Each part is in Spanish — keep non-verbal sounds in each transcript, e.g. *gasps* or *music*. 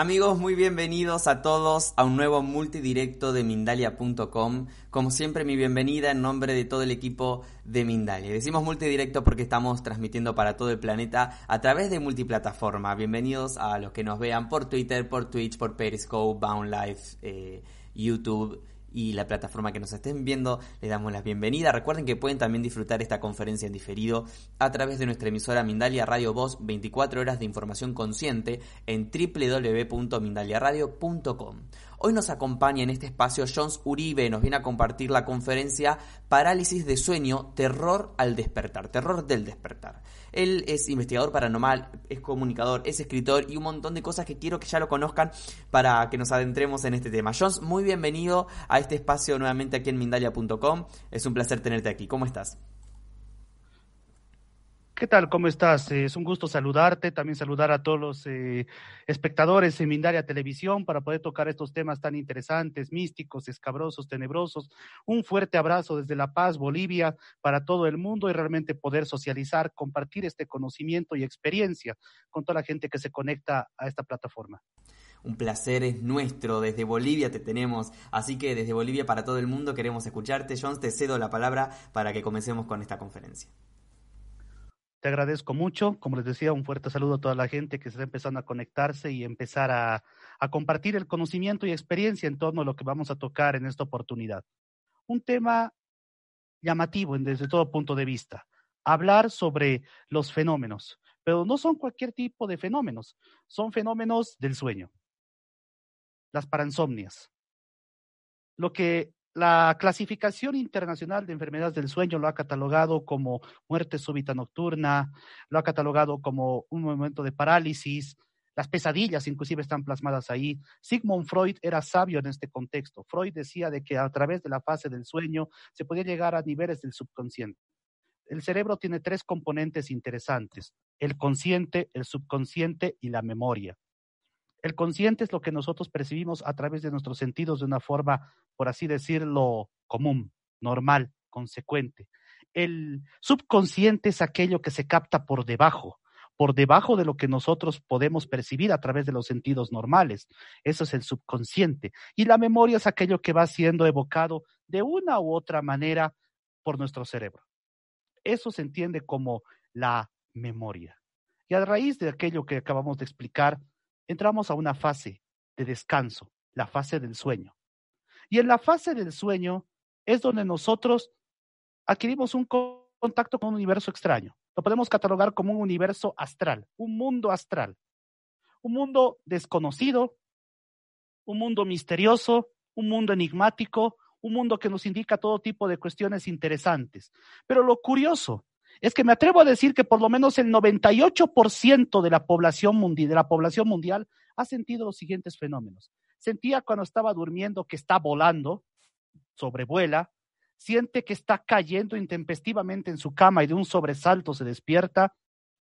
Amigos, muy bienvenidos a todos a un nuevo multidirecto de Mindalia.com. Como siempre, mi bienvenida en nombre de todo el equipo de Mindalia. Decimos multidirecto porque estamos transmitiendo para todo el planeta a través de multiplataforma. Bienvenidos a los que nos vean por Twitter, por Twitch, por Periscope, Bound Life, eh, YouTube y la plataforma que nos estén viendo, les damos la bienvenida. Recuerden que pueden también disfrutar esta conferencia en diferido a través de nuestra emisora Mindalia Radio Voz 24 horas de información consciente en www.mindaliaradio.com. Hoy nos acompaña en este espacio Jones Uribe, nos viene a compartir la conferencia Parálisis de sueño, terror al despertar, terror del despertar. Él es investigador paranormal, es comunicador, es escritor y un montón de cosas que quiero que ya lo conozcan para que nos adentremos en este tema. Jones, muy bienvenido a este espacio nuevamente aquí en Mindalia.com. Es un placer tenerte aquí. ¿Cómo estás? ¿Qué tal? ¿Cómo estás? Es un gusto saludarte, también saludar a todos los eh, espectadores en Mindaria Televisión para poder tocar estos temas tan interesantes, místicos, escabrosos, tenebrosos. Un fuerte abrazo desde La Paz, Bolivia, para todo el mundo y realmente poder socializar, compartir este conocimiento y experiencia con toda la gente que se conecta a esta plataforma. Un placer es nuestro, desde Bolivia te tenemos, así que desde Bolivia para todo el mundo queremos escucharte. Jones, te cedo la palabra para que comencemos con esta conferencia. Te agradezco mucho. Como les decía, un fuerte saludo a toda la gente que está empezando a conectarse y empezar a, compartir el conocimiento y experiencia en torno a lo que vamos a tocar en esta oportunidad. Un tema llamativo desde todo punto de vista. Hablar sobre los fenómenos, pero no son cualquier tipo de fenómenos, son fenómenos del sueño, las paransomnias. Lo que la clasificación internacional de enfermedades del sueño lo ha catalogado como muerte súbita nocturna, lo ha catalogado como un momento de parálisis, las pesadillas inclusive están plasmadas ahí. Sigmund Freud era sabio en este contexto. Freud decía de que a través de la fase del sueño se podía llegar a niveles del subconsciente. El cerebro tiene tres componentes interesantes, el consciente, el subconsciente y la memoria. El consciente es lo que nosotros percibimos a través de nuestros sentidos de una forma, por así decirlo, común, normal, consecuente. El subconsciente es aquello que se capta por debajo, por debajo de lo que nosotros podemos percibir a través de los sentidos normales. Eso es el subconsciente. Y la memoria es aquello que va siendo evocado de una u otra manera por nuestro cerebro. Eso se entiende como la memoria. Y a raíz de aquello que acabamos de explicar, entramos a una fase de descanso, la fase del sueño. Y en la fase del sueño es donde nosotros adquirimos un contacto con un universo extraño. Lo podemos catalogar como un universo astral, un mundo astral, un mundo desconocido, un mundo misterioso, un mundo enigmático, un mundo que nos indica todo tipo de cuestiones interesantes. Pero lo curioso es que me atrevo a decir que por lo menos el 98% de la población mundial, de la población mundial ha sentido los siguientes fenómenos. Sentía cuando estaba durmiendo que está volando, sobrevuela, siente que está cayendo intempestivamente en su cama y de un sobresalto se despierta,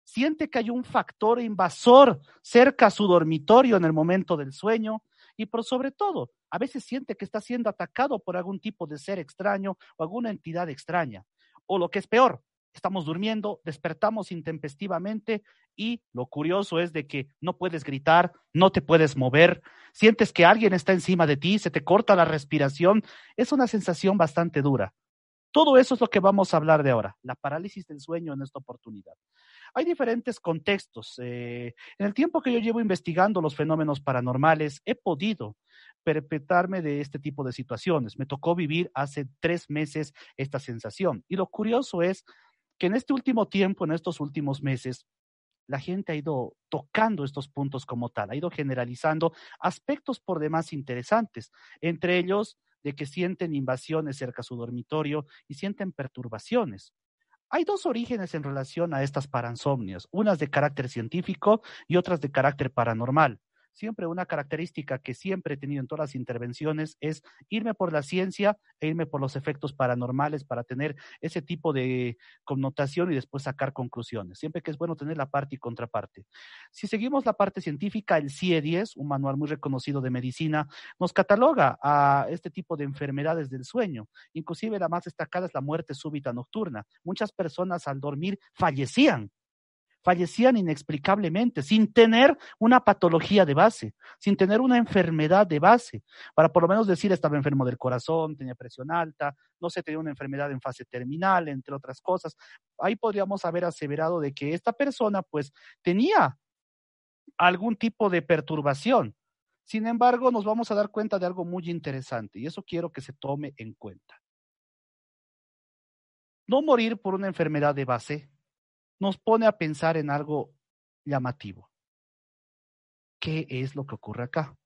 siente que hay un factor invasor cerca a su dormitorio en el momento del sueño y por sobre todo, a veces siente que está siendo atacado por algún tipo de ser extraño o alguna entidad extraña. O lo que es peor, estamos durmiendo, despertamos intempestivamente y lo curioso es de que no puedes gritar, no te puedes mover, sientes que alguien está encima de ti, se te corta la respiración, es una sensación bastante dura. Todo eso es lo que vamos a hablar de ahora, la parálisis del sueño en esta oportunidad. Hay diferentes contextos. Eh, en el tiempo que yo llevo investigando los fenómenos paranormales, he podido perpetrarme de este tipo de situaciones. Me tocó vivir hace tres meses esta sensación. Y lo curioso es que en este último tiempo, en estos últimos meses, la gente ha ido tocando estos puntos como tal, ha ido generalizando aspectos por demás interesantes, entre ellos de que sienten invasiones cerca a su dormitorio y sienten perturbaciones. Hay dos orígenes en relación a estas paransomnias, unas de carácter científico y otras de carácter paranormal siempre una característica que siempre he tenido en todas las intervenciones es irme por la ciencia e irme por los efectos paranormales para tener ese tipo de connotación y después sacar conclusiones. Siempre que es bueno tener la parte y contraparte. Si seguimos la parte científica, el CIE-10, un manual muy reconocido de medicina, nos cataloga a este tipo de enfermedades del sueño. Inclusive la más destacada es la muerte súbita nocturna. Muchas personas al dormir fallecían fallecían inexplicablemente, sin tener una patología de base, sin tener una enfermedad de base, para por lo menos decir estaba enfermo del corazón, tenía presión alta, no se tenía una enfermedad en fase terminal, entre otras cosas. Ahí podríamos haber aseverado de que esta persona pues tenía algún tipo de perturbación. Sin embargo, nos vamos a dar cuenta de algo muy interesante y eso quiero que se tome en cuenta. No morir por una enfermedad de base nos pone a pensar en algo llamativo. ¿Qué es lo que ocurre acá?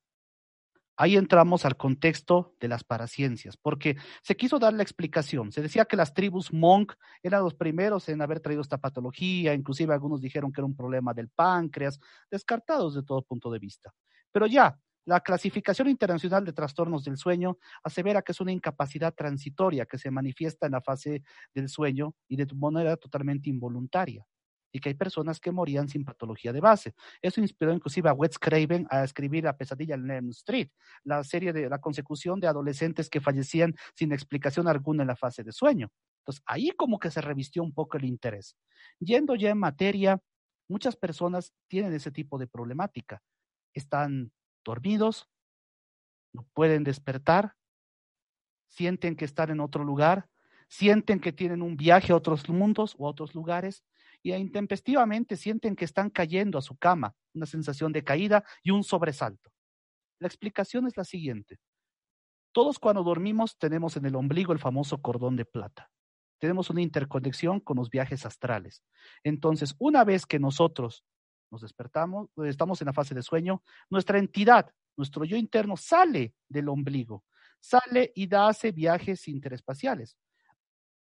Ahí entramos al contexto de las paraciencias, porque se quiso dar la explicación. Se decía que las tribus Monk eran los primeros en haber traído esta patología, inclusive algunos dijeron que era un problema del páncreas, descartados de todo punto de vista. Pero ya, la clasificación internacional de trastornos del sueño asevera que es una incapacidad transitoria que se manifiesta en la fase del sueño y de manera totalmente involuntaria y que hay personas que morían sin patología de base. Eso inspiró inclusive a Wes Craven a escribir La pesadilla en Elm Street, la serie de la consecución de adolescentes que fallecían sin explicación alguna en la fase de sueño. Entonces, ahí como que se revistió un poco el interés. Yendo ya en materia, muchas personas tienen ese tipo de problemática. Están dormidos, no pueden despertar, sienten que están en otro lugar, sienten que tienen un viaje a otros mundos o a otros lugares y intempestivamente sienten que están cayendo a su cama, una sensación de caída y un sobresalto. La explicación es la siguiente. Todos cuando dormimos tenemos en el ombligo el famoso cordón de plata. Tenemos una interconexión con los viajes astrales. Entonces, una vez que nosotros nos despertamos, estamos en la fase de sueño, nuestra entidad, nuestro yo interno sale del ombligo, sale y da hace viajes interespaciales.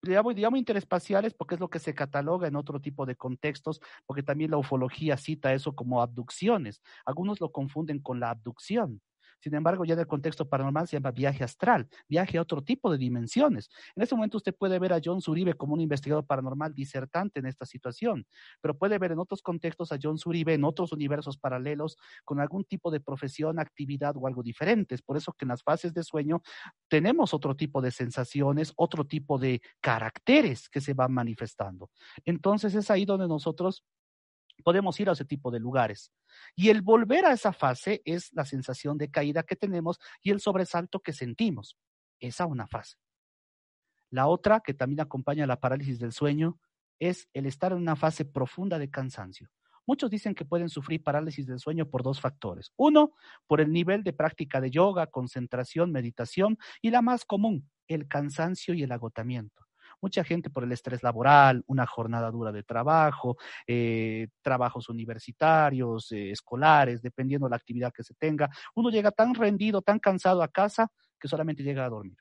Digamos, digamos interespaciales porque es lo que se cataloga en otro tipo de contextos, porque también la ufología cita eso como abducciones. Algunos lo confunden con la abducción. Sin embargo, ya en el contexto paranormal se llama viaje astral, viaje a otro tipo de dimensiones. En este momento usted puede ver a John Zuribe como un investigador paranormal disertante en esta situación, pero puede ver en otros contextos a John Zuribe en otros universos paralelos con algún tipo de profesión, actividad o algo diferente. Por eso que en las fases de sueño tenemos otro tipo de sensaciones, otro tipo de caracteres que se van manifestando. Entonces es ahí donde nosotros podemos ir a ese tipo de lugares. Y el volver a esa fase es la sensación de caída que tenemos y el sobresalto que sentimos. Esa una fase. La otra, que también acompaña la parálisis del sueño, es el estar en una fase profunda de cansancio. Muchos dicen que pueden sufrir parálisis del sueño por dos factores. Uno, por el nivel de práctica de yoga, concentración, meditación, y la más común, el cansancio y el agotamiento. Mucha gente por el estrés laboral, una jornada dura de trabajo, eh, trabajos universitarios, eh, escolares, dependiendo de la actividad que se tenga. Uno llega tan rendido, tan cansado a casa que solamente llega a dormir.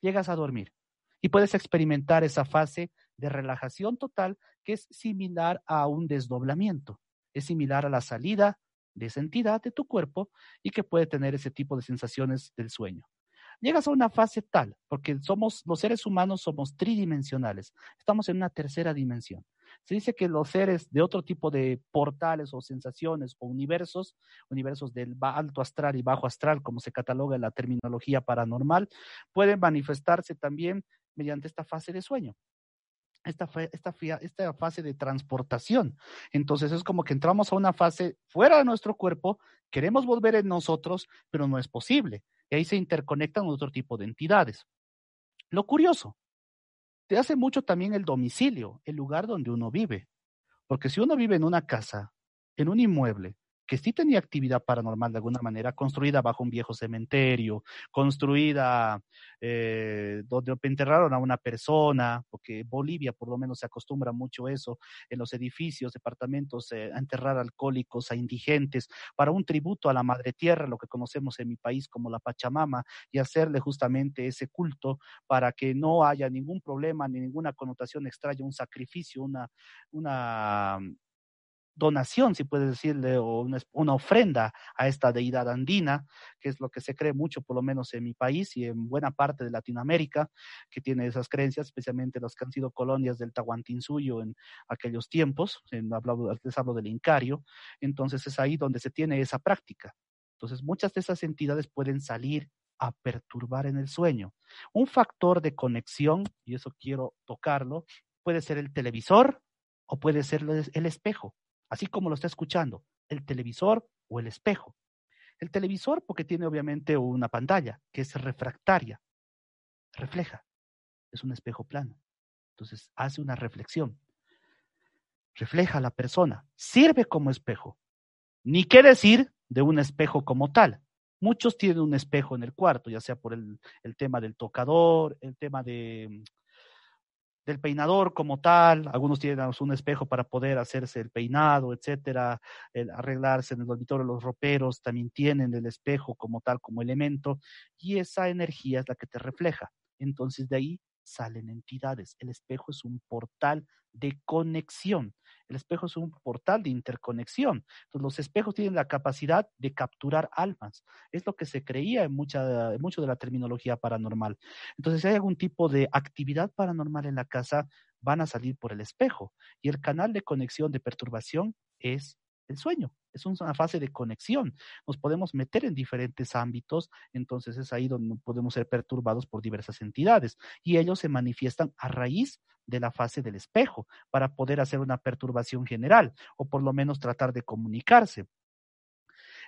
Llegas a dormir y puedes experimentar esa fase de relajación total que es similar a un desdoblamiento, es similar a la salida de esa entidad de tu cuerpo y que puede tener ese tipo de sensaciones del sueño llegas a una fase tal, porque somos, los seres humanos somos tridimensionales, estamos en una tercera dimensión. Se dice que los seres de otro tipo de portales o sensaciones o universos, universos del alto astral y bajo astral, como se cataloga en la terminología paranormal, pueden manifestarse también mediante esta fase de sueño. Esta, esta, fase de transportación. Entonces es como que entramos a una fase fuera de nuestro cuerpo, queremos volver en nosotros, pero no es posible. Y ahí se interconectan otro tipo de entidades. Lo curioso, te hace mucho también el domicilio, el lugar donde uno vive. Porque si uno vive en una casa, en un inmueble, que sí tenía actividad paranormal de alguna manera, construida bajo un viejo cementerio, construida eh, donde enterraron a una persona, porque Bolivia por lo menos se acostumbra mucho eso, en los edificios, departamentos, eh, a enterrar alcohólicos, a indigentes, para un tributo a la madre tierra, lo que conocemos en mi país como la Pachamama, y hacerle justamente ese culto para que no haya ningún problema ni ninguna connotación extraña, un sacrificio, una, una donación, si puedes decirle, o una, ofrenda a esta deidad andina, que es lo que se cree mucho, por lo menos en mi país y en buena parte de Latinoamérica, que tiene esas creencias, especialmente las que han sido colonias del Tahuantinsuyo en aquellos tiempos, en, les hablo del Incario, entonces es ahí donde se tiene esa práctica. Entonces muchas de esas entidades pueden salir a perturbar en el sueño. Un factor de conexión, y eso quiero tocarlo, puede ser el televisor, o puede ser el espejo, así como lo está escuchando, el televisor o el espejo. El televisor porque tiene obviamente una pantalla que es refractaria, refleja, es un espejo plano. Entonces hace una reflexión, refleja a la persona, sirve como espejo. Ni qué decir de un espejo como tal. Muchos tienen un espejo en el cuarto, ya sea por el, el tema del tocador, el tema de, del peinador como tal, algunos tienen un espejo para poder hacerse el peinado, etcétera, el arreglarse en el dormitorio, los roperos también tienen el espejo como tal, como elemento, y esa energía es la que te refleja. Entonces de ahí salen entidades. El espejo es un portal de conexión. El espejo es un portal de interconexión. Entonces, los espejos tienen la capacidad de capturar almas. Es lo que se creía en, mucha, en mucho de la terminología paranormal. Entonces, si hay algún tipo de actividad paranormal en la casa, van a salir por el espejo. Y el canal de conexión de perturbación es el sueño. Es una fase de conexión. Nos podemos meter en diferentes ámbitos, entonces es ahí donde podemos ser perturbados por diversas entidades y ellos se manifiestan a raíz de la fase del espejo para poder hacer una perturbación general o por lo menos tratar de comunicarse.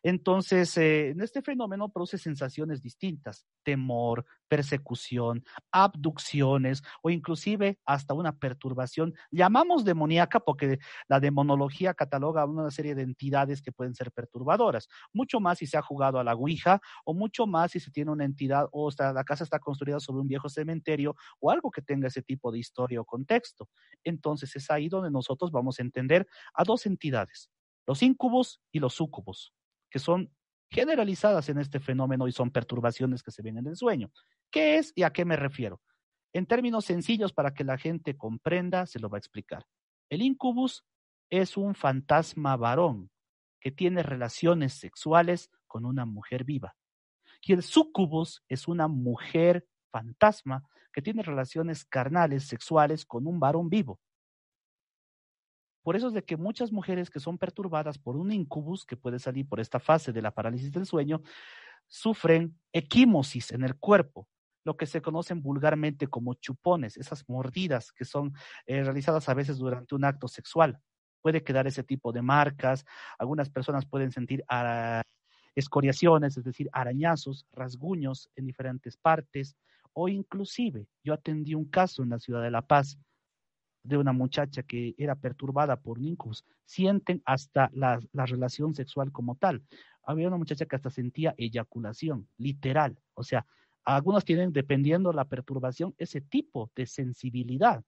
Entonces, eh, en este fenómeno produce sensaciones distintas, temor, persecución, abducciones o inclusive hasta una perturbación. Llamamos demoníaca porque la demonología cataloga una serie de entidades que pueden ser perturbadoras, mucho más si se ha jugado a la Ouija o mucho más si se tiene una entidad o la casa está construida sobre un viejo cementerio o algo que tenga ese tipo de historia o contexto. Entonces es ahí donde nosotros vamos a entender a dos entidades, los incubos y los súcubos que son generalizadas en este fenómeno y son perturbaciones que se ven en el sueño. ¿Qué es y a qué me refiero? En términos sencillos para que la gente comprenda, se lo va a explicar. El incubus es un fantasma varón que tiene relaciones sexuales con una mujer viva. Y el sucubus es una mujer fantasma que tiene relaciones carnales, sexuales con un varón vivo. Por eso es de que muchas mujeres que son perturbadas por un incubus que puede salir por esta fase de la parálisis del sueño, sufren equimosis en el cuerpo, lo que se conocen vulgarmente como chupones, esas mordidas que son eh, realizadas a veces durante un acto sexual. Puede quedar ese tipo de marcas, algunas personas pueden sentir escoriaciones, es decir, arañazos, rasguños en diferentes partes, o inclusive yo atendí un caso en la ciudad de La Paz de una muchacha que era perturbada por nincus, sienten hasta la, la, relación sexual como tal. Había una muchacha que hasta sentía eyaculación, literal. O sea, algunos tienen, dependiendo la perturbación, ese tipo de sensibilidad.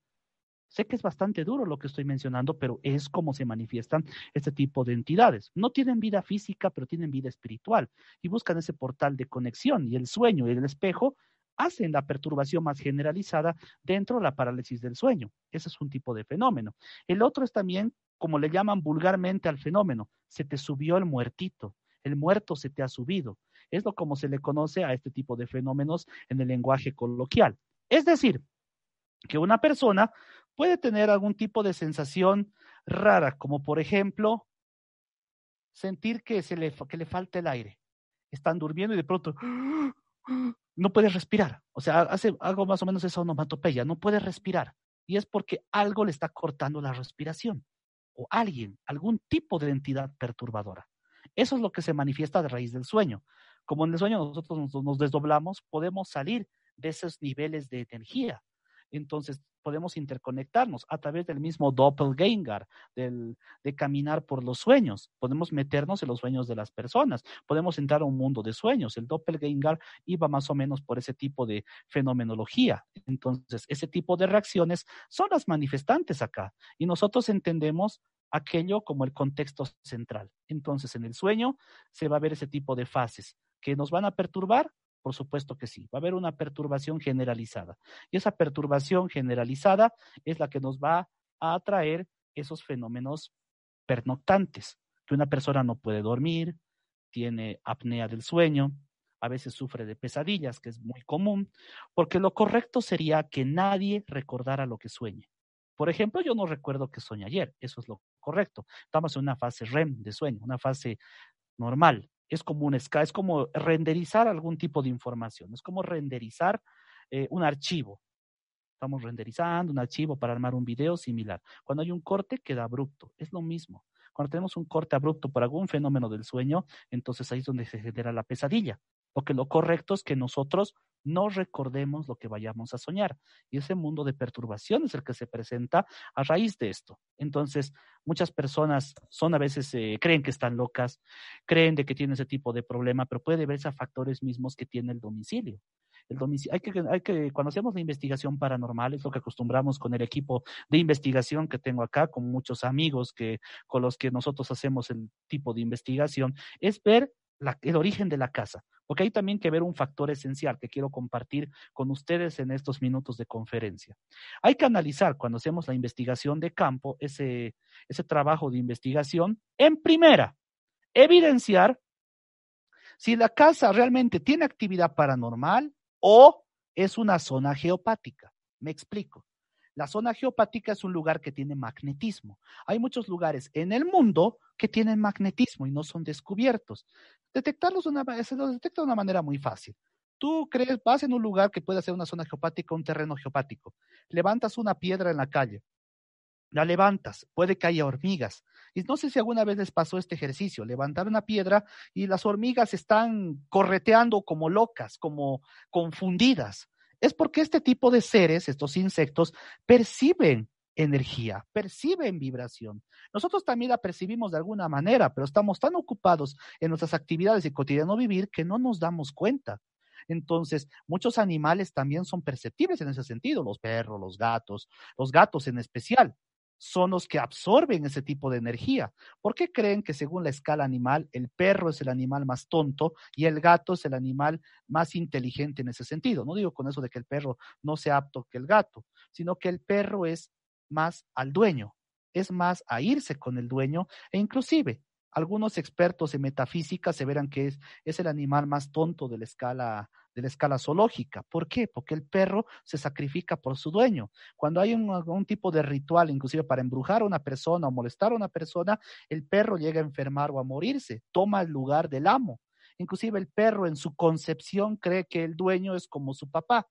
Sé que es bastante duro lo que estoy mencionando, pero es como se manifiestan este tipo de entidades. No tienen vida física, pero tienen vida espiritual y buscan ese portal de conexión y el sueño y el espejo hacen la perturbación más generalizada dentro de la parálisis del sueño. Ese es un tipo de fenómeno. El otro es también, como le llaman vulgarmente al fenómeno, se te subió el muertito, el muerto se te ha subido. Es lo como se le conoce a este tipo de fenómenos en el lenguaje coloquial. Es decir, que una persona puede tener algún tipo de sensación rara, como por ejemplo sentir que, se le, que le falta el aire. Están durmiendo y de pronto *gasps* no puede respirar. O sea, hace algo más o menos esa onomatopeya, no puede respirar. Y es porque algo le está cortando la respiración. O alguien, algún tipo de entidad perturbadora. Eso es lo que se manifiesta de raíz del sueño. Como en el sueño nosotros nos, desdoblamos, podemos salir de esos niveles de energía. Entonces, podemos interconectarnos a través del mismo doppelganger, del, de caminar por los sueños. Podemos meternos en los sueños de las personas, podemos entrar a un mundo de sueños. El doppelganger iba más o menos por ese tipo de fenomenología. Entonces, ese tipo de reacciones son las manifestantes acá. Y nosotros entendemos aquello como el contexto central. Entonces, en el sueño se va a ver ese tipo de fases que nos van a perturbar por supuesto que sí, va a haber una perturbación generalizada. Y esa perturbación generalizada es la que nos va a atraer esos fenómenos pernoctantes, que una persona no puede dormir, tiene apnea del sueño, a veces sufre de pesadillas, que es muy común, porque lo correcto sería que nadie recordara lo que sueñe. Por ejemplo, yo no recuerdo que soñé ayer, eso es lo correcto. Estamos en una fase REM de sueño, una fase normal es como un es como renderizar algún tipo de información, es como renderizar eh, un archivo. Estamos renderizando un archivo para armar un video similar. Cuando hay un corte, queda abrupto. Es lo mismo. Cuando tenemos un corte abrupto por algún fenómeno del sueño, entonces ahí es donde se genera la pesadilla. Porque lo correcto es que nosotros no recordemos lo que vayamos a soñar. Y ese mundo de perturbación es el que se presenta a raíz de esto. Entonces, muchas personas son a veces, eh, creen que están locas, creen de que tienen ese tipo de problema, pero puede verse a factores mismos que tiene el domicilio. El domicilio, hay que, hay que, cuando hacemos la investigación paranormal, es lo que acostumbramos con el equipo de investigación que tengo acá, con muchos amigos que, con los que nosotros hacemos el tipo de investigación, es ver el origen de la casa, porque hay también que ver un factor esencial que quiero compartir con ustedes en estos minutos de conferencia. Hay que analizar cuando hacemos la investigación de campo, ese, ese trabajo de investigación, en primera, evidenciar si la casa realmente tiene actividad paranormal o es una zona geopática. Me explico. La zona geopática es un lugar que tiene magnetismo. Hay muchos lugares en el mundo que tienen magnetismo y no son descubiertos. Detectarlos una, se los detecta de una manera muy fácil. Tú crees, vas en un lugar que puede ser una zona geopática, un terreno geopático. Levantas una piedra en la calle. La levantas, puede que haya hormigas. Y no sé si alguna vez les pasó este ejercicio, levantar una piedra y las hormigas están correteando como locas, como confundidas es porque este tipo de seres, estos insectos, perciben energía, perciben vibración. Nosotros también la percibimos de alguna manera, pero estamos tan ocupados en nuestras actividades y cotidiano vivir que no nos damos cuenta. Entonces, muchos animales también son perceptibles en ese sentido, los perros, los gatos, los gatos en especial son los que absorben ese tipo de energía. ¿Por qué creen que según la escala animal, el perro es el animal más tonto y el gato es el animal más inteligente en ese sentido? No digo con eso de que el perro no sea apto que el gato, sino que el perro es más al dueño, es más a irse con el dueño e inclusive algunos expertos en metafísica se verán que es, es el animal más tonto de la escala de la escala zoológica. ¿Por qué? Porque el perro se sacrifica por su dueño. Cuando hay un, algún tipo de ritual, inclusive para embrujar a una persona o molestar a una persona, el perro llega a enfermar o a morirse, toma el lugar del amo. Inclusive el perro en su concepción cree que el dueño es como su papá,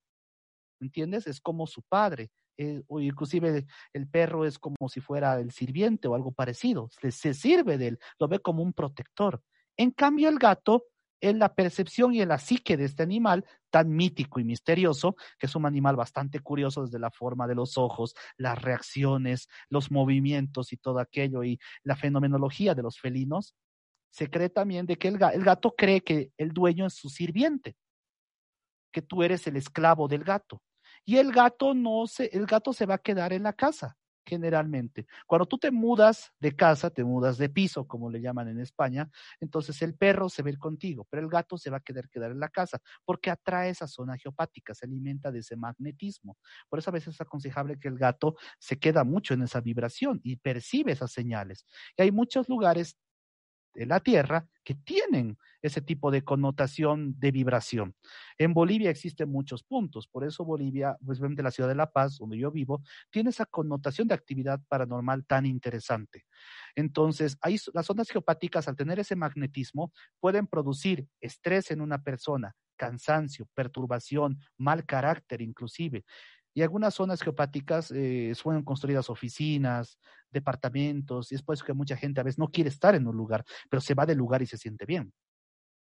¿entiendes? Es como su padre. Eh, o inclusive el perro es como si fuera el sirviente o algo parecido, se, se sirve de él, lo ve como un protector. En cambio, el gato en la percepción y en la psique de este animal tan mítico y misterioso, que es un animal bastante curioso desde la forma de los ojos, las reacciones, los movimientos y todo aquello y la fenomenología de los felinos, se cree también de que el, el gato cree que el dueño es su sirviente, que tú eres el esclavo del gato. Y el gato no se, el gato se va a quedar en la casa generalmente. Cuando tú te mudas de casa, te mudas de piso, como le llaman en España, entonces el perro se va contigo, pero el gato se va a quedar quedar en la casa, porque atrae esa zona geopática, se alimenta de ese magnetismo. Por eso a veces es aconsejable que el gato se queda mucho en esa vibración y percibe esas señales. Y hay muchos lugares de la Tierra que tienen ese tipo de connotación de vibración. En Bolivia existen muchos puntos, por eso Bolivia, pues de la ciudad de La Paz, donde yo vivo, tiene esa connotación de actividad paranormal tan interesante. Entonces, ahí las ondas geopáticas, al tener ese magnetismo, pueden producir estrés en una persona, cansancio, perturbación, mal carácter inclusive. Y algunas zonas geopáticas eh, fueron construidas oficinas, departamentos, y es por eso que mucha gente a veces no quiere estar en un lugar, pero se va del lugar y se siente bien.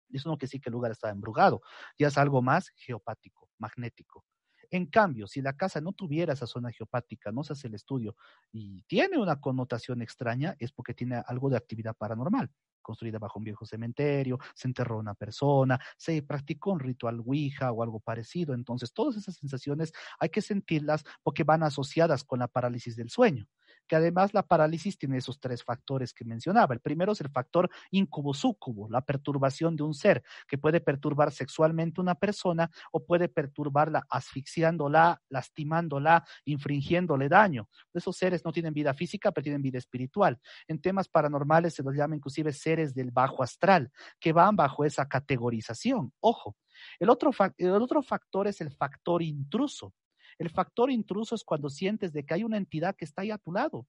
Eso no quiere decir que el lugar está embrujado, ya es algo más geopático, magnético. En cambio, si la casa no tuviera esa zona geopática, no se hace el estudio y tiene una connotación extraña, es porque tiene algo de actividad paranormal construida bajo un viejo cementerio, se enterró una persona, se practicó un ritual Ouija o algo parecido. Entonces, todas esas sensaciones hay que sentirlas porque van asociadas con la parálisis del sueño que además la parálisis tiene esos tres factores que mencionaba. El primero es el factor incubo-súcubo, la perturbación de un ser, que puede perturbar sexualmente una persona o puede perturbarla asfixiándola, lastimándola, infringiéndole daño. Esos seres no tienen vida física, pero tienen vida espiritual. En temas paranormales se los llama inclusive seres del bajo astral, que van bajo esa categorización. Ojo. El otro, el otro factor es el factor intruso. El factor intruso es cuando sientes de que hay una entidad que está ahí a tu lado.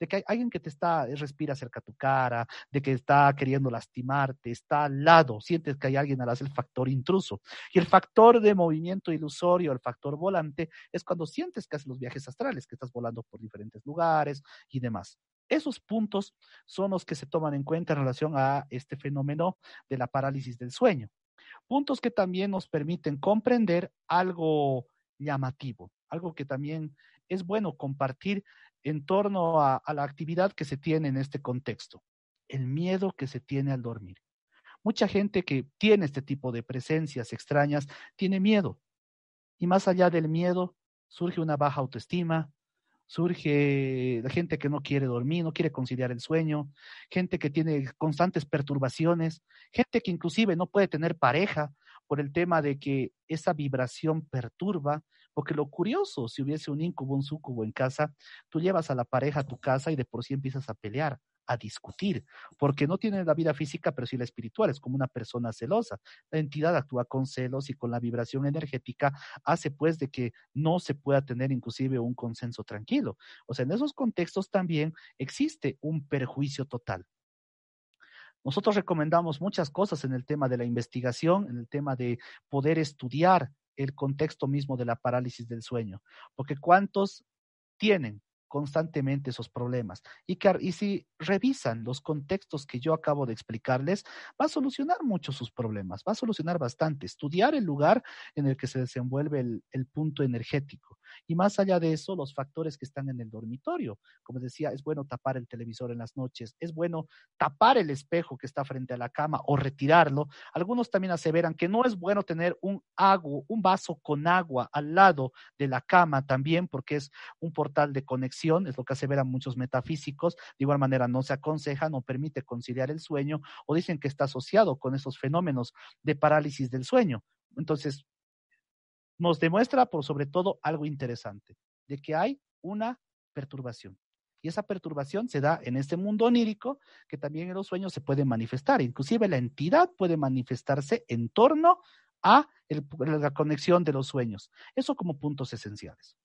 de que hay alguien que te está, eh, respira cerca a tu cara, de que está queriendo lastimarte, está al lado, sientes que hay alguien al hacer el factor intruso. Y el factor de movimiento ilusorio, el factor volante, es cuando sientes que haces los viajes astrales, que estás volando por diferentes lugares y demás. Esos puntos son los que se toman en cuenta en relación a este fenómeno de la parálisis del sueño. Puntos que también nos permiten comprender algo llamativo, algo que también es bueno compartir en torno a, la actividad que se tiene en este contexto, el miedo que se tiene al dormir. Mucha gente que tiene este tipo de presencias extrañas tiene miedo. Y más allá del miedo, surge una baja autoestima, surge la gente que no quiere dormir, no quiere conciliar el sueño, gente que tiene constantes perturbaciones, gente que inclusive no puede tener pareja por el tema de que esa vibración perturba, porque lo curioso, si hubiese un incubo, un sucubo en casa, tú llevas a la pareja a tu casa y de por sí empiezas a pelear, a discutir, porque no tiene la vida física, pero sí la espiritual, es como una persona celosa. La entidad actúa con celos y con la vibración energética hace pues de que no se pueda tener inclusive un consenso tranquilo. O sea, en esos contextos también existe un perjuicio total. Nosotros recomendamos muchas cosas en el tema de la investigación, en el tema de poder estudiar el contexto mismo de la parálisis del sueño, porque ¿cuántos tienen constantemente esos problemas. Y, que, y si revisan los contextos que yo acabo de explicarles, va a solucionar mucho sus problemas, va a solucionar bastante. Estudiar el lugar en el que se desenvuelve el, el punto energético. Y más allá de eso, los factores que están en el dormitorio. Como decía, es bueno tapar el televisor en las noches, es bueno tapar el espejo que está frente a la cama o retirarlo. Algunos también aseveran que no es bueno tener un agua, un vaso con agua al lado de la cama también, porque es un portal de conexión es lo que aseveran muchos metafísicos. De igual manera, no se aconseja, no permite conciliar el sueño o dicen que está asociado con esos fenómenos de parálisis del sueño. Entonces, nos demuestra por sobre todo algo interesante, de que hay una perturbación. Y esa perturbación se da en este mundo onírico, que también en los sueños se puede manifestar. Inclusive la entidad puede manifestarse en torno a la conexión de los sueños. Eso como puntos esenciales.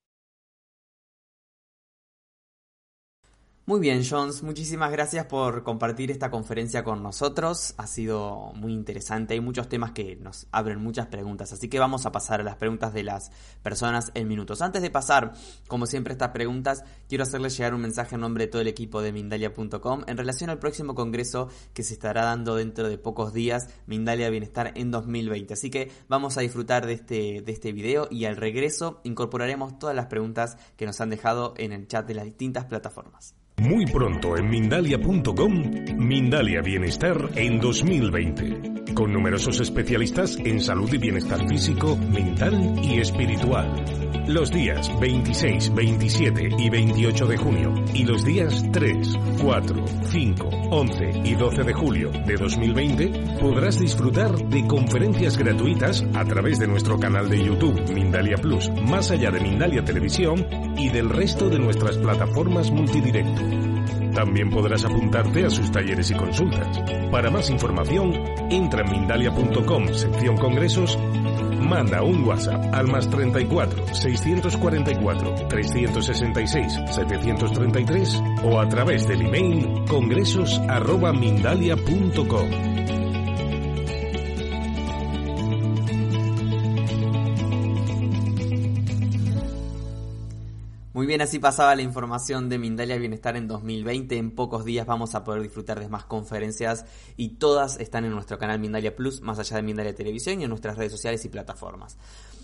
Muy bien, Jones, muchísimas gracias por compartir esta conferencia con nosotros. Ha sido muy interesante. Hay muchos temas que nos abren muchas preguntas, así que vamos a pasar a las preguntas de las personas en minutos. Antes de pasar, como siempre, estas preguntas, quiero hacerles llegar un mensaje en nombre de todo el equipo de Mindalia.com en relación al próximo congreso que se estará dando dentro de pocos días, Mindalia Bienestar en 2020. Así que vamos a disfrutar de este, de este video y al regreso incorporaremos todas las preguntas que nos han dejado en el chat de las distintas plataformas. Muy pronto en Mindalia.com, Mindalia Bienestar en 2020, con numerosos especialistas en salud y bienestar físico, mental y espiritual. Los días 26, 27 y 28 de junio y los días 3, 4, 5, 11 y 12 de julio de 2020 podrás disfrutar de conferencias gratuitas a través de nuestro canal de YouTube Mindalia Plus, más allá de Mindalia Televisión y del resto de nuestras plataformas multidirecto. También podrás apuntarte a sus talleres y consultas. Para más información, entra en mindalia.com, sección congresos Manda un WhatsApp al más 34 644 366 733 o a través del email congresos Bien, así pasaba la información de Mindalia Bienestar en 2020. En pocos días vamos a poder disfrutar de más conferencias y todas están en nuestro canal Mindalia Plus, más allá de Mindalia Televisión y en nuestras redes sociales y plataformas.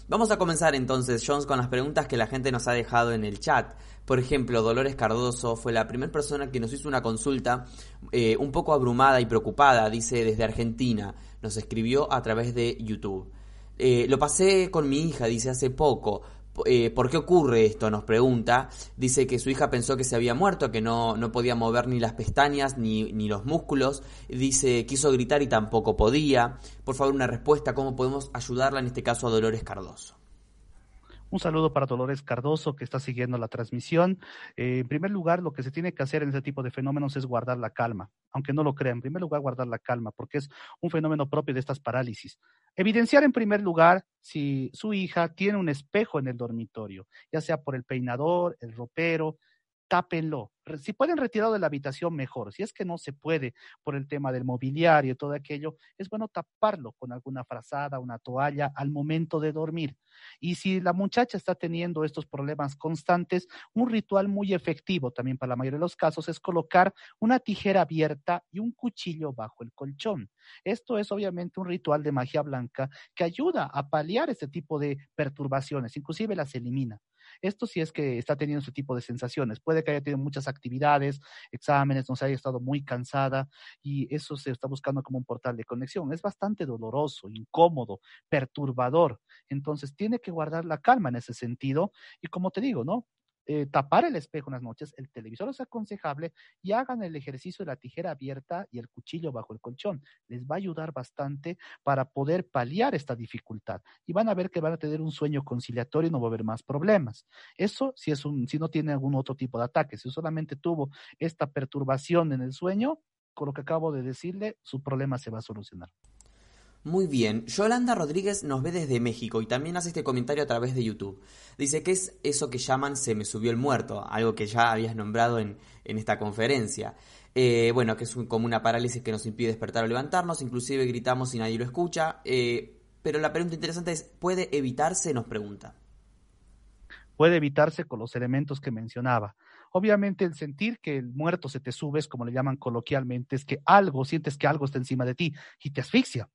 Vamos a comenzar entonces, Jones, con las preguntas que la gente nos ha dejado en el chat. Por ejemplo, Dolores Cardoso fue la primera persona que nos hizo una consulta eh, un poco abrumada y preocupada, dice desde Argentina. Nos escribió a través de YouTube. Eh, lo pasé con mi hija, dice hace poco. Eh, ¿Por qué ocurre esto? Nos pregunta. Dice que su hija pensó que se había muerto, que no, no podía mover ni las pestañas ni, ni los músculos. Dice, quiso gritar y tampoco podía. Por favor, una respuesta. ¿Cómo podemos ayudarla en este caso a Dolores Cardoso? Un saludo para Dolores Cardoso que está siguiendo la transmisión. Eh, en primer lugar, lo que se tiene que hacer en este tipo de fenómenos es guardar la calma, aunque no lo crean. En primer lugar, guardar la calma, porque es un fenómeno propio de estas parálisis. Evidenciar en primer lugar si su hija tiene un espejo en el dormitorio, ya sea por el peinador, el ropero, tápenlo. Si pueden retirarlo de la habitación, mejor. Si es que no se puede por el tema del mobiliario y todo aquello, es bueno taparlo con alguna frazada, una toalla al momento de dormir. Y si la muchacha está teniendo estos problemas constantes, un ritual muy efectivo también para la mayoría de los casos es colocar una tijera abierta y un cuchillo bajo el colchón. Esto es obviamente un ritual de magia blanca que ayuda a paliar este tipo de perturbaciones, inclusive las elimina. Esto sí es que está teniendo ese tipo de sensaciones. Puede que haya tenido muchas actividades, exámenes, no se haya estado muy cansada y eso se está buscando como un portal de conexión. Es bastante doloroso, incómodo, perturbador. Entonces tiene que guardar la calma en ese sentido y como te digo, ¿no? Eh, tapar el espejo en las noches, el televisor es aconsejable y hagan el ejercicio de la tijera abierta y el cuchillo bajo el colchón. Les va a ayudar bastante para poder paliar esta dificultad y van a ver que van a tener un sueño conciliatorio y no va a haber más problemas. Eso si es un, si no tiene algún otro tipo de ataque, si solamente tuvo esta perturbación en el sueño, con lo que acabo de decirle, su problema se va a solucionar. Muy bien, Yolanda Rodríguez nos ve desde México y también hace este comentario a través de YouTube. Dice que es eso que llaman se me subió el muerto, algo que ya habías nombrado en, esta conferencia. Eh, bueno, que es como una parálisis que nos impide despertar o levantarnos, inclusive gritamos y nadie lo escucha. Eh, pero la pregunta interesante es, ¿puede evitarse? Nos pregunta. Puede evitarse con los elementos que mencionaba. Obviamente el sentir que el muerto se te sube, es como le llaman coloquialmente, es que algo, sientes que algo está encima de ti y te asfixia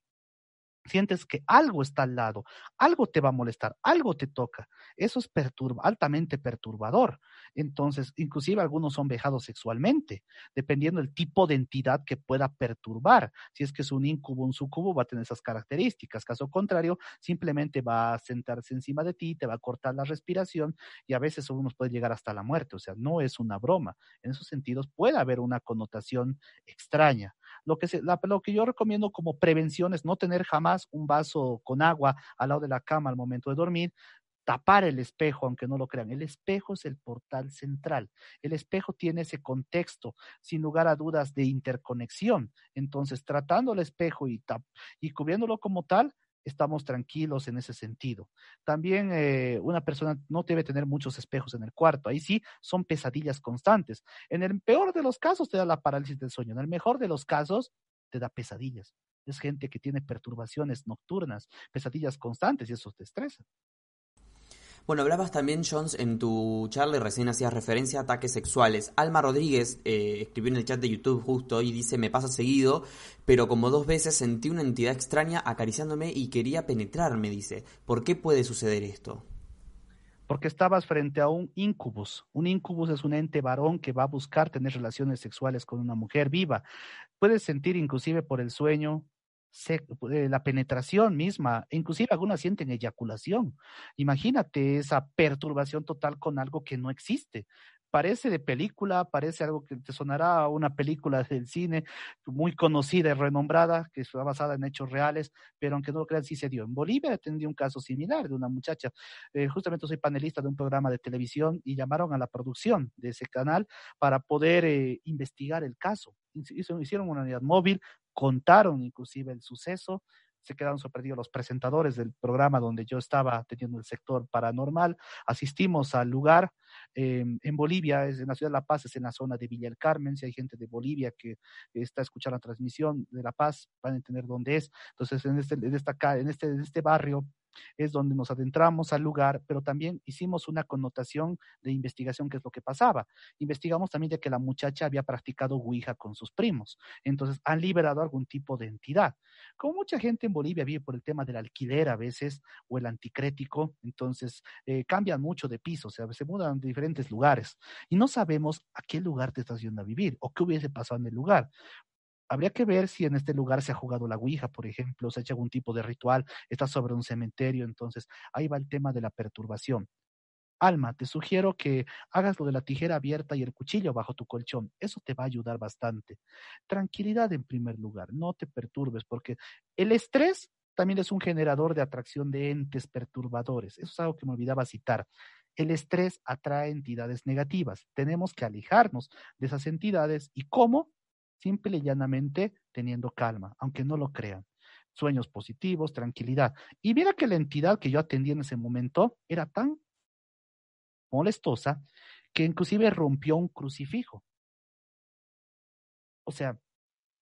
sientes que algo está al lado, algo te va a molestar, algo te toca. Eso es perturba, altamente perturbador. Entonces, inclusive algunos son vejados sexualmente, dependiendo del tipo de entidad que pueda perturbar. Si es que es un incubo, un sucubo, va a tener esas características. Caso contrario, simplemente va a sentarse encima de ti, te va a cortar la respiración y a veces uno puede llegar hasta la muerte. O sea, no es una broma. En esos sentidos puede haber una connotación extraña. Lo que, se, lo que yo recomiendo como prevención es no tener jamás un vaso con agua al lado de la cama al momento de dormir, tapar el espejo, aunque no lo crean. El espejo es el portal central. El espejo tiene ese contexto, sin lugar a dudas, de interconexión. Entonces, tratando el espejo y, y cubriéndolo como tal, estamos tranquilos en ese sentido. También eh, una persona no debe tener muchos espejos en el cuarto. Ahí sí son pesadillas constantes. En el peor de los casos te da la parálisis del sueño. En el mejor de los casos te da pesadillas. Es gente que tiene perturbaciones nocturnas, pesadillas constantes y eso te estresa. Bueno, hablabas también, Jones, en tu charla y recién hacías referencia a ataques sexuales. Alma Rodríguez eh, escribió en el chat de YouTube justo y dice, me pasa seguido, pero como dos veces sentí una entidad extraña acariciándome y quería penetrarme, dice. ¿Por qué puede suceder esto? Porque estabas frente a un incubus. Un incubus es un ente varón que va a buscar tener relaciones sexuales con una mujer viva. Puedes sentir inclusive por el sueño, eh, la penetración misma, inclusive algunas sienten eyaculación. Imagínate esa perturbación total con algo que no existe. Parece de película, parece algo que te sonará una película del cine muy conocida y renombrada, que está basada en hechos reales, pero aunque no lo crean, sí se dio. En Bolivia atendí un caso similar de una muchacha. Eh, justamente soy panelista de un programa de televisión y llamaron a la producción de ese canal para poder eh, investigar el caso. Hicieron una unidad móvil, contaron inclusive el suceso, se quedaron sorprendidos los presentadores del programa donde yo estaba teniendo el sector paranormal. Asistimos al lugar em, en Bolivia, es en la ciudad de La Paz, es en la zona de Villa del Carmen. Si hay gente de Bolivia que está escuchando la transmisión de La Paz, van a entender dónde es. Entonces, en este, en esta, en este, en este barrio es donde nos adentramos al lugar, pero también hicimos una connotación de investigación, que es lo que pasaba. Investigamos también de que la muchacha había practicado Ouija con sus primos, entonces han liberado algún tipo de entidad. Como mucha gente en Bolivia vive por el tema del alquiler a veces, o el anticrético, entonces eh, cambian mucho de piso, o sea, se mudan de diferentes lugares, y no sabemos a qué lugar te estás yendo a vivir, o qué hubiese pasado en el lugar habría que ver si en este lugar se ha jugado la Ouija, por ejemplo, se ha hecho algún tipo de ritual, está sobre un cementerio, entonces ahí va el tema de la perturbación. Alma, te sugiero que hagas lo de la tijera abierta y el cuchillo bajo tu colchón. Eso te va a ayudar bastante. Tranquilidad en primer lugar, no te perturbes, porque el estrés también es un generador de atracción de entes perturbadores. Eso es algo que me olvidaba citar. El estrés atrae entidades negativas. Tenemos que alejarnos de esas entidades. ¿Y cómo? Simple y llanamente teniendo calma, aunque no lo crean. Sueños positivos, tranquilidad. Y mira que la entidad que yo atendí en ese momento era tan molestosa que inclusive rompió un crucifijo. O sea,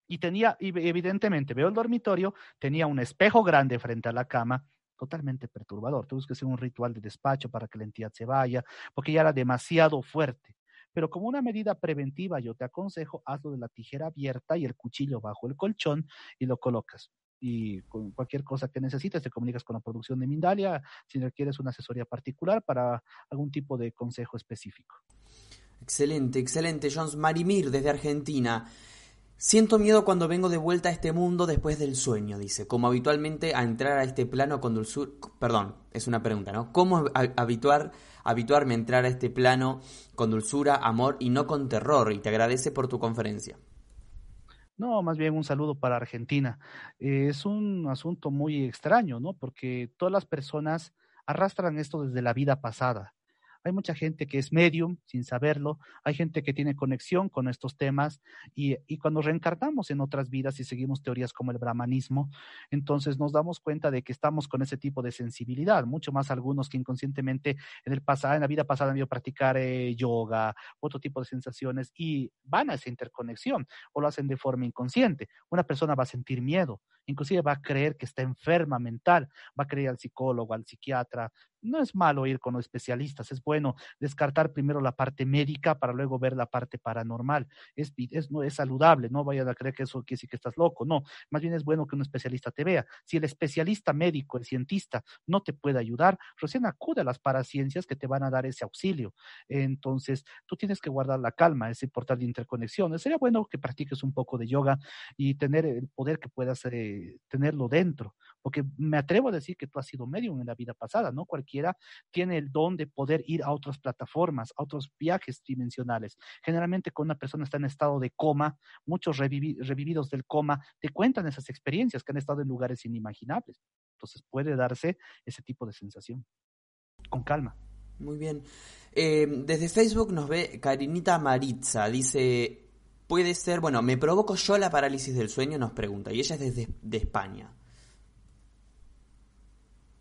y tenía, evidentemente, veo el dormitorio, tenía un espejo grande frente a la cama, totalmente perturbador. Tuve que hacer un ritual de despacho para que la entidad se vaya, porque ya era demasiado fuerte. Pero como una medida preventiva, yo te aconsejo, hazlo de la tijera abierta y el cuchillo bajo el colchón y lo colocas. Y con cualquier cosa que necesites, te comunicas con la producción de Mindalia si requieres una asesoría particular para algún tipo de consejo específico. Excelente, excelente. Jones Marimir desde Argentina. Siento miedo cuando vengo de vuelta a este mundo después del sueño, dice, como habitualmente a entrar a este plano con dulzura, perdón, es una pregunta, ¿no? ¿Cómo habituar, habituarme a entrar a este plano con dulzura, amor y no con terror? Y te agradece por tu conferencia. No, más bien un saludo para Argentina. es un asunto muy extraño, ¿no? Porque todas las personas arrastran esto desde la vida pasada. Hay mucha gente que es medium sin saberlo, hay gente que tiene conexión con estos temas y, cuando reencarnamos en otras vidas y seguimos teorías como el brahmanismo, entonces nos damos cuenta de que estamos con ese tipo de sensibilidad, mucho más algunos que inconscientemente en el pasado, en la vida pasada han ido a practicar eh, yoga, otro tipo de sensaciones y van a esa interconexión o lo hacen de forma inconsciente. Una persona va a sentir miedo, inclusive va a creer que está enferma mental, va a creer al psicólogo, al psiquiatra, no es malo ir con los especialistas, es bueno descartar primero la parte médica para luego ver la parte paranormal. Es, es, no, es saludable, no vayan a creer que eso quiere decir que estás loco, no, más bien es bueno que un especialista te vea. Si el especialista médico, el cientista, no te puede ayudar, recién acude a las paraciencias que te van a dar ese auxilio. Entonces, tú tienes que guardar la calma, ese portal de interconexión. Sería bueno que practiques un poco de yoga y tener el poder que puedas eh, tenerlo dentro, porque me atrevo a decir que tú has sido medium en la vida pasada, ¿no? Cualquiera tiene el don de poder ir a otras plataformas, a otros viajes dimensionales. Generalmente cuando una persona está en estado de coma, muchos revividos del coma te cuentan esas experiencias que han estado en lugares inimaginables. Entonces puede darse ese tipo de sensación. Con calma. Muy bien. Eh, desde Facebook nos ve Karinita Maritza. Dice, puede ser, bueno, ¿me provoco yo la parálisis del sueño? Nos pregunta. Y ella es desde de España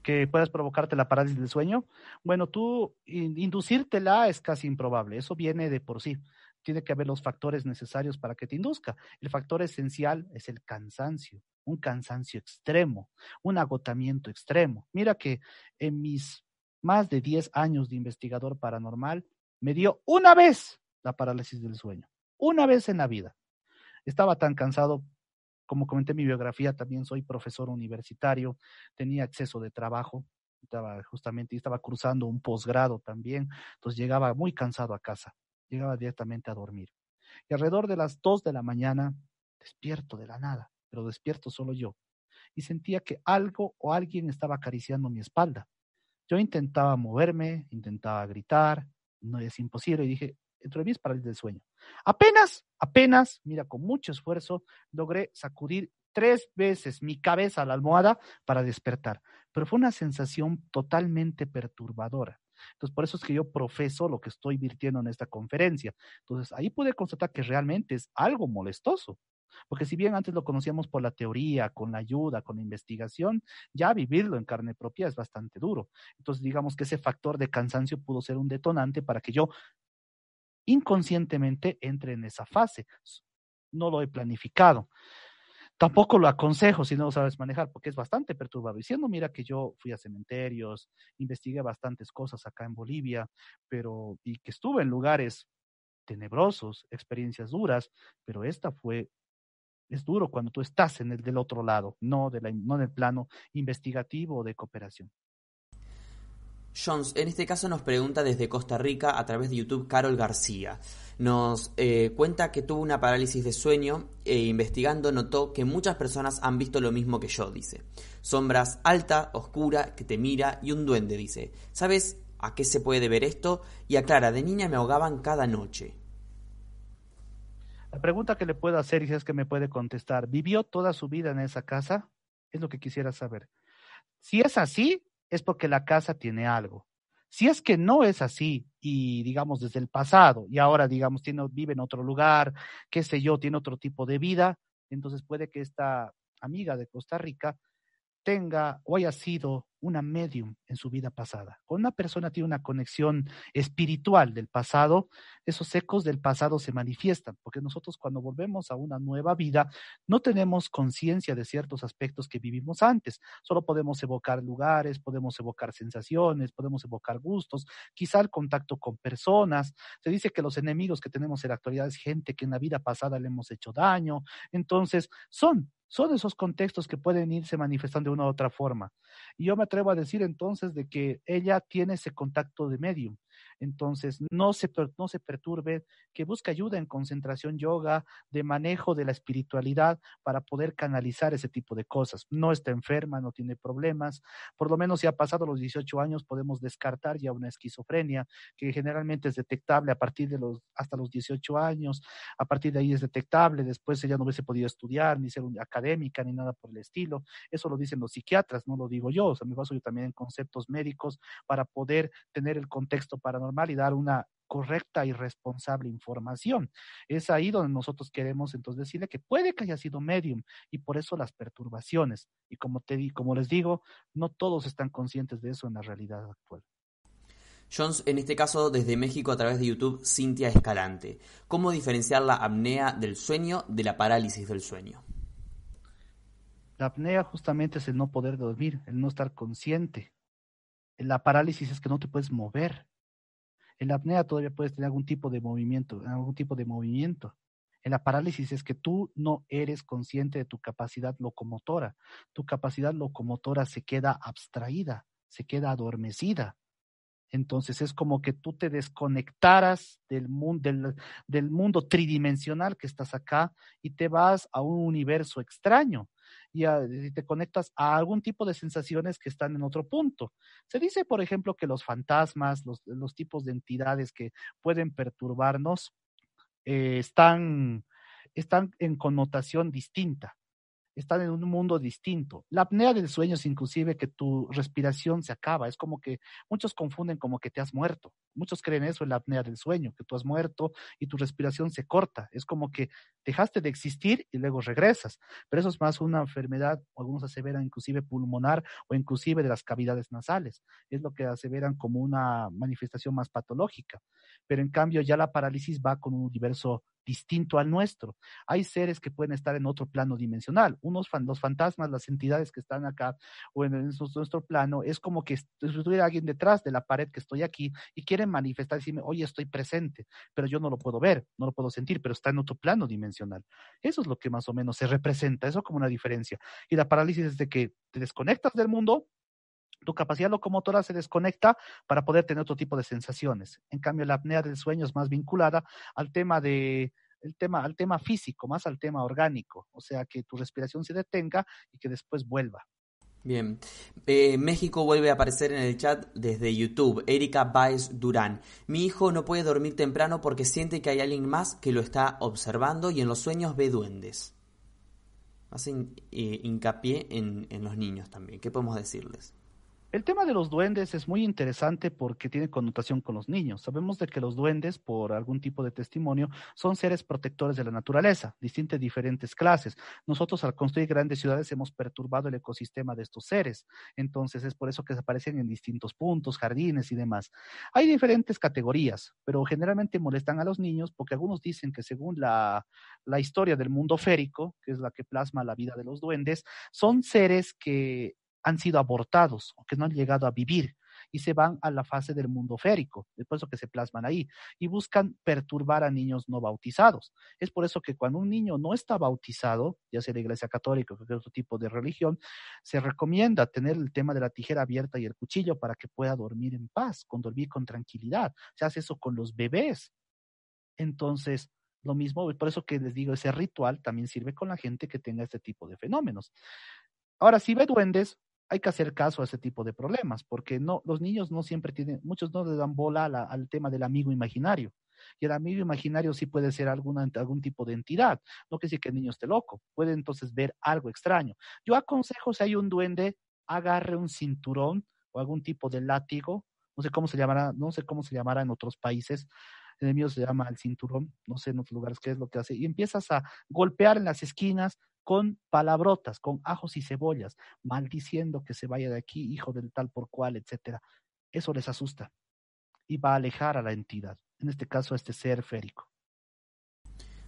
que puedas provocarte la parálisis del sueño, bueno, tú inducírtela es casi improbable, eso viene de por sí. Tiene que haber los factores necesarios para que te induzca. El factor esencial es el cansancio, un cansancio extremo, un agotamiento extremo. Mira que en mis más de 10 años de investigador paranormal, me dio una vez la parálisis del sueño, una vez en la vida. Estaba tan cansado como comenté en mi biografía, también soy profesor universitario, tenía exceso de trabajo, estaba justamente, estaba cruzando un posgrado también, entonces llegaba muy cansado a casa, llegaba directamente a dormir. Y alrededor de las dos de la mañana, despierto de la nada, pero despierto solo yo, y sentía que algo o alguien estaba acariciando mi espalda. Yo intentaba moverme, intentaba gritar, no es imposible, y dije, entre mí es parálisis del sueño. Apenas, apenas, mira, con mucho esfuerzo, logré sacudir tres veces mi cabeza a la almohada para despertar, pero fue una sensación totalmente perturbadora. Entonces, por eso es que yo profeso lo que estoy virtiendo en esta conferencia. Entonces, ahí pude constatar que realmente es algo molestoso. Porque si bien antes lo conocíamos por la teoría, con la ayuda, con la investigación, ya vivirlo en carne propia es bastante duro. Entonces, digamos que ese factor de cansancio pudo ser un detonante para que yo inconscientemente entre en esa fase. No lo he planificado. Tampoco lo aconsejo si no lo sabes manejar, porque es bastante perturbador. Diciendo, mira que yo fui a cementerios, investigué bastantes cosas acá en Bolivia, pero y que estuve en lugares tenebrosos, experiencias duras, pero esta fue es duro cuando tú estás en el del otro lado, no de la, no en el plano investigativo o de cooperación. Jones, en este caso nos pregunta desde Costa Rica a través de YouTube Carol García. Nos eh, cuenta que tuvo una parálisis de sueño e investigando notó que muchas personas han visto lo mismo que yo, dice. Sombras alta, oscura, que te mira y un duende, dice. ¿Sabes a qué se puede ver esto? Y aclara, de niña me ahogaban cada noche. La pregunta que le puedo hacer y si es que me puede contestar, ¿vivió toda su vida en esa casa? Es lo que quisiera saber. Si es así, es porque la casa tiene algo. Si es que no es así y digamos desde el pasado y ahora digamos tiene, vive en otro lugar, qué sé yo, tiene otro tipo de vida, entonces puede que esta amiga de Costa Rica tenga o haya sido una medium en su vida pasada. Cuando una persona tiene una conexión espiritual del pasado, esos ecos del pasado se manifiestan, porque nosotros cuando volvemos a una nueva vida no tenemos conciencia de ciertos aspectos que vivimos antes. Solo podemos evocar lugares, podemos evocar sensaciones, podemos evocar gustos, quizá el contacto con personas. Se dice que los enemigos que tenemos en la actualidad es gente que en la vida pasada le hemos hecho daño. Entonces, son son esos contextos que pueden irse manifestando de una u otra forma. Y yo me atrevo a decir entonces de que ella tiene ese contacto de medium. Entonces, no se, no se perturbe, que busque ayuda en concentración yoga, de manejo de la espiritualidad para poder canalizar ese tipo de cosas. No está enferma, no tiene problemas. Por lo menos si ha pasado los 18 años, podemos descartar ya una esquizofrenia, que generalmente es detectable a partir de los, hasta los 18 años. A partir de ahí es detectable. Después ella no hubiese podido estudiar, ni ser académica, ni nada por el estilo. Eso lo dicen los psiquiatras, no lo digo yo. O sea, me baso yo también en conceptos médicos para poder tener el contexto paranormal y dar una correcta y responsable información. Es ahí donde nosotros queremos entonces decirle que puede que haya sido medium y por eso las perturbaciones. Y como te di, como les digo, no todos están conscientes de eso en la realidad actual. Jones, en este caso desde México a través de YouTube, Cintia Escalante. ¿Cómo diferenciar la apnea del sueño de la parálisis del sueño? La apnea justamente es el no poder dormir, el no estar consciente. La parálisis es que no te puedes mover. En la apnea todavía puedes tener algún tipo de movimiento, algún tipo de movimiento. En la parálisis es que tú no eres consciente de tu capacidad locomotora. Tu capacidad locomotora se queda abstraída, se queda adormecida. Entonces es como que tú te desconectaras del mundo, del, del mundo tridimensional que estás acá y te vas a un universo extraño y, te conectas a algún tipo de sensaciones que están en otro punto. Se dice, por ejemplo, que los fantasmas, los, los tipos de entidades que pueden perturbarnos, eh, están, están en connotación distinta están en un mundo distinto. La apnea del sueño es inclusive que tu respiración se acaba, es como que muchos confunden como que te has muerto. Muchos creen eso en la apnea del sueño, que tú has muerto y tu respiración se corta. Es como que dejaste de existir y luego regresas. Pero eso es más una enfermedad, algunos aseveran inclusive pulmonar o inclusive de las cavidades nasales. Es lo que aseveran como una manifestación más patológica. Pero en cambio ya la parálisis va con un universo distinto al nuestro. Hay seres que pueden estar en otro plano dimensional. Unos los fantasmas, las entidades que están acá o en, nuestro plano, es como que estuviera alguien detrás de la pared que estoy aquí y quieren manifestar, decirme, oye, estoy presente, pero yo no lo puedo ver, no lo puedo sentir, pero está en otro plano dimensional. Eso es lo que más o menos se representa, eso como una diferencia. Y la parálisis es de que te desconectas del mundo, tu capacidad locomotora se desconecta para poder tener otro tipo de sensaciones. En cambio, la apnea del sueño es más vinculada al tema de el tema, al tema físico, más al tema orgánico, o sea, que tu respiración se detenga y que después vuelva. Bien, eh, México vuelve a aparecer en el chat desde YouTube. Erika Baez Durán. Mi hijo no puede dormir temprano porque siente que hay alguien más que lo está observando y en los sueños ve duendes. Hacen eh, hincapié en los niños también. ¿Qué podemos decirles? El tema de los duendes es muy interesante porque tiene connotación con los niños. Sabemos de que los duendes, por algún tipo de testimonio, son seres protectores de la naturaleza, distintas diferentes clases. Nosotros al construir grandes ciudades hemos perturbado el ecosistema de estos seres. Entonces es por eso que se aparecen en distintos puntos, jardines y demás. Hay diferentes categorías, pero generalmente molestan a los niños porque algunos dicen que según la, la historia del mundo férico, que es la que plasma la vida de los duendes, son seres que han sido abortados o que no han llegado a vivir y se van a la fase del mundo férico, es por eso que se plasman ahí y buscan perturbar a niños no bautizados. Es por eso que cuando un niño no está bautizado, ya sea la iglesia católica o cualquier otro tipo de religión, se recomienda tener el tema de la tijera abierta y el cuchillo para que pueda dormir en paz, con dormir con tranquilidad. Se hace eso con los bebés. Entonces, lo mismo, por eso que les digo, ese ritual también sirve con la gente que tenga este tipo de fenómenos. Ahora, si ve duendes, hay que hacer caso a ese tipo de problemas, porque no, los niños no siempre tienen, muchos no le dan bola al tema del amigo imaginario. Y el amigo imaginario sí puede ser alguna, algún tipo de entidad. No quiere decir que el niño esté loco, puede entonces ver algo extraño. Yo aconsejo si hay un duende, agarre un cinturón o algún tipo de látigo, no sé cómo se llamará, no sé cómo se llamará en otros países, el mío se llama el cinturón, no sé en otros lugares qué es lo que hace, y empiezas a golpear en las esquinas con palabrotas, con ajos y cebollas, maldiciendo que se vaya de aquí, hijo del tal por cual, etcétera. Eso les asusta y va a alejar a la entidad, en este caso a este ser férico.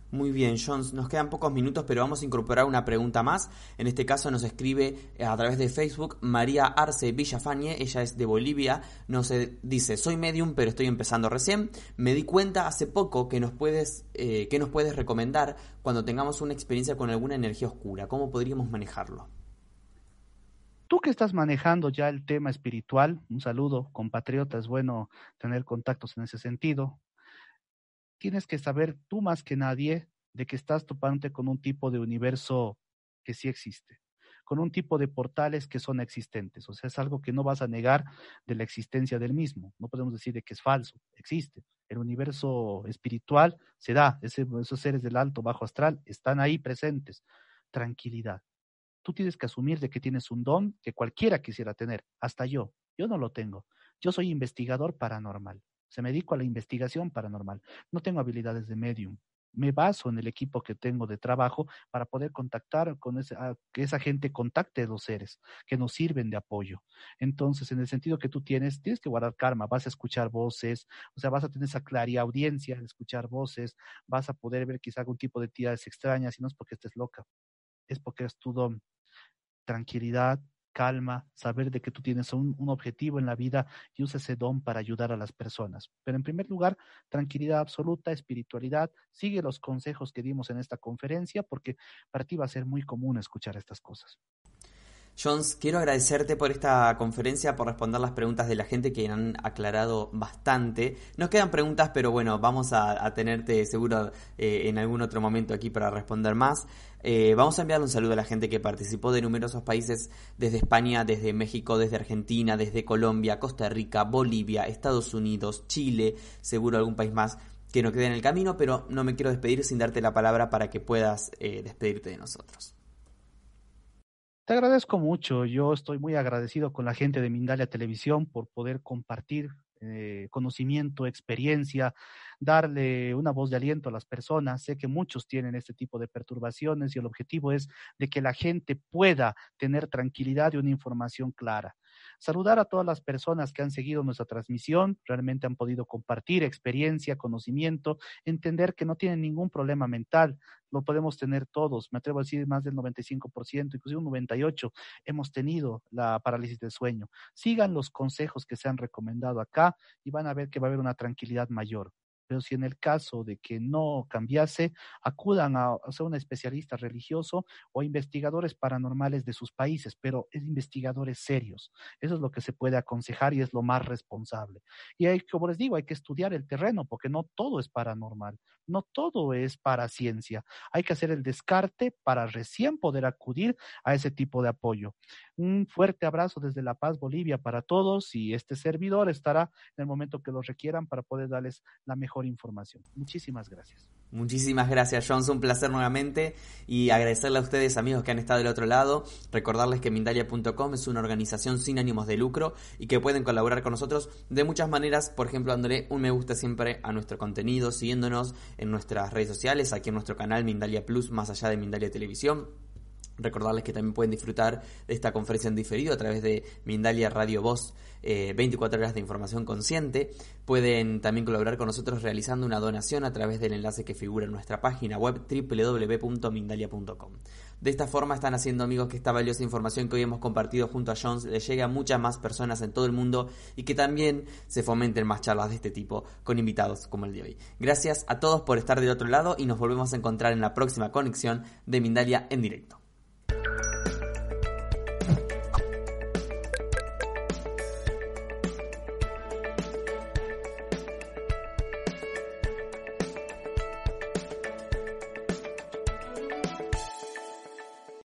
Muy bien, Jones, nos quedan pocos minutos, pero vamos a incorporar una pregunta más. En este caso nos escribe eh, a través de Facebook María Arce Villafañe, ella es de Bolivia, nos eh, dice, soy medium, pero estoy empezando recién. Me di cuenta hace poco que nos puedes, eh, que nos puedes recomendar cuando tengamos una experiencia con alguna energía oscura. ¿Cómo podríamos manejarlo? Tú que estás manejando ya el tema espiritual, un saludo, compatriota, es bueno tener contactos en ese sentido tienes que saber tú más que nadie de que estás topante con un tipo de universo que sí existe, con un tipo de portales que son existentes. O sea, es algo que no vas a negar de la existencia del mismo. No podemos decir de que es falso, existe. El universo espiritual se da, esos seres del alto, bajo astral están ahí presentes. Tranquilidad. Tú tienes que asumir de que tienes un don que cualquiera quisiera tener, hasta yo. Yo no lo tengo. Yo soy investigador paranormal. Se me dedico a la investigación paranormal. No tengo habilidades de medium. Me baso en el equipo que tengo de trabajo para poder contactar con esa, que esa gente contacte a los seres que nos sirven de apoyo. Entonces, en el sentido que tú tienes, tienes que guardar karma, vas a escuchar voces, o sea, vas a tener esa claria audiencia de escuchar voces, vas a poder ver quizá algún tipo de entidades extrañas y no es porque estés loca, es porque es tu don. Tranquilidad, calma, saber de que tú tienes un, objetivo en la vida y usa ese don para ayudar a las personas. Pero en primer lugar, tranquilidad absoluta, espiritualidad, sigue los consejos que dimos en esta conferencia porque para ti va a ser muy común escuchar estas cosas. Jones, quiero agradecerte por esta conferencia, por responder las preguntas de la gente que han aclarado bastante. Nos quedan preguntas, pero bueno, vamos a, tenerte seguro eh, en algún otro momento aquí para responder más. Eh, vamos a enviarle un saludo a la gente que participó de numerosos países, desde España, desde México, desde Argentina, desde Colombia, Costa Rica, Bolivia, Estados Unidos, Chile, seguro algún país más que no quede en el camino, pero no me quiero despedir sin darte la palabra para que puedas eh, despedirte de nosotros. Te agradezco mucho. Yo estoy muy agradecido con la gente de Mindalia Televisión por poder compartir eh, conocimiento, experiencia, darle una voz de aliento a las personas. Sé que muchos tienen este tipo de perturbaciones y el objetivo es de que la gente pueda tener tranquilidad y una información clara. Saludar a todas las personas que han seguido nuestra transmisión, realmente han podido compartir experiencia, conocimiento, entender que no tienen ningún problema mental, lo podemos tener todos, me atrevo a decir más del 95%, inclusive un 98%, hemos tenido la parálisis del sueño. Sigan los consejos que se han recomendado acá y van a ver que va a haber una tranquilidad mayor pero si en el caso de que no cambiase, acudan a, a ser un especialista religioso o investigadores paranormales de sus países, pero es investigadores serios. Eso es lo que se puede aconsejar y es lo más responsable. Y hay, como les digo, hay que estudiar el terreno porque no todo es paranormal, no todo es para ciencia. Hay que hacer el descarte para recién poder acudir a ese tipo de apoyo. Un fuerte abrazo desde La Paz, Bolivia para todos y este servidor estará en el momento que lo requieran para poder darles la mejor información. Muchísimas gracias. Muchísimas gracias, Jones. Un placer nuevamente y agradecerle a ustedes, amigos que han estado del otro lado. Recordarles que Mindalia.com es una organización sin ánimos de lucro y que pueden colaborar con nosotros de muchas maneras. Por ejemplo, dándole un me gusta siempre a nuestro contenido, siguiéndonos en nuestras redes sociales, aquí en nuestro canal Mindalia Plus, más allá de Mindalia Televisión Recordarles que también pueden disfrutar de esta conferencia en diferido a través de Mindalia Radio Voz, 24 eh, horas de información consciente. Pueden también colaborar con nosotros realizando una donación a través del enlace que figura en nuestra página web www.mindalia.com. De esta forma están haciendo amigos que esta valiosa información que hoy hemos compartido junto a Jones le llegue a muchas más personas en todo el mundo y que también se fomenten más charlas de este tipo con invitados como el de hoy. Gracias a todos por estar del otro lado y nos volvemos a encontrar en la próxima conexión de Mindalia en directo.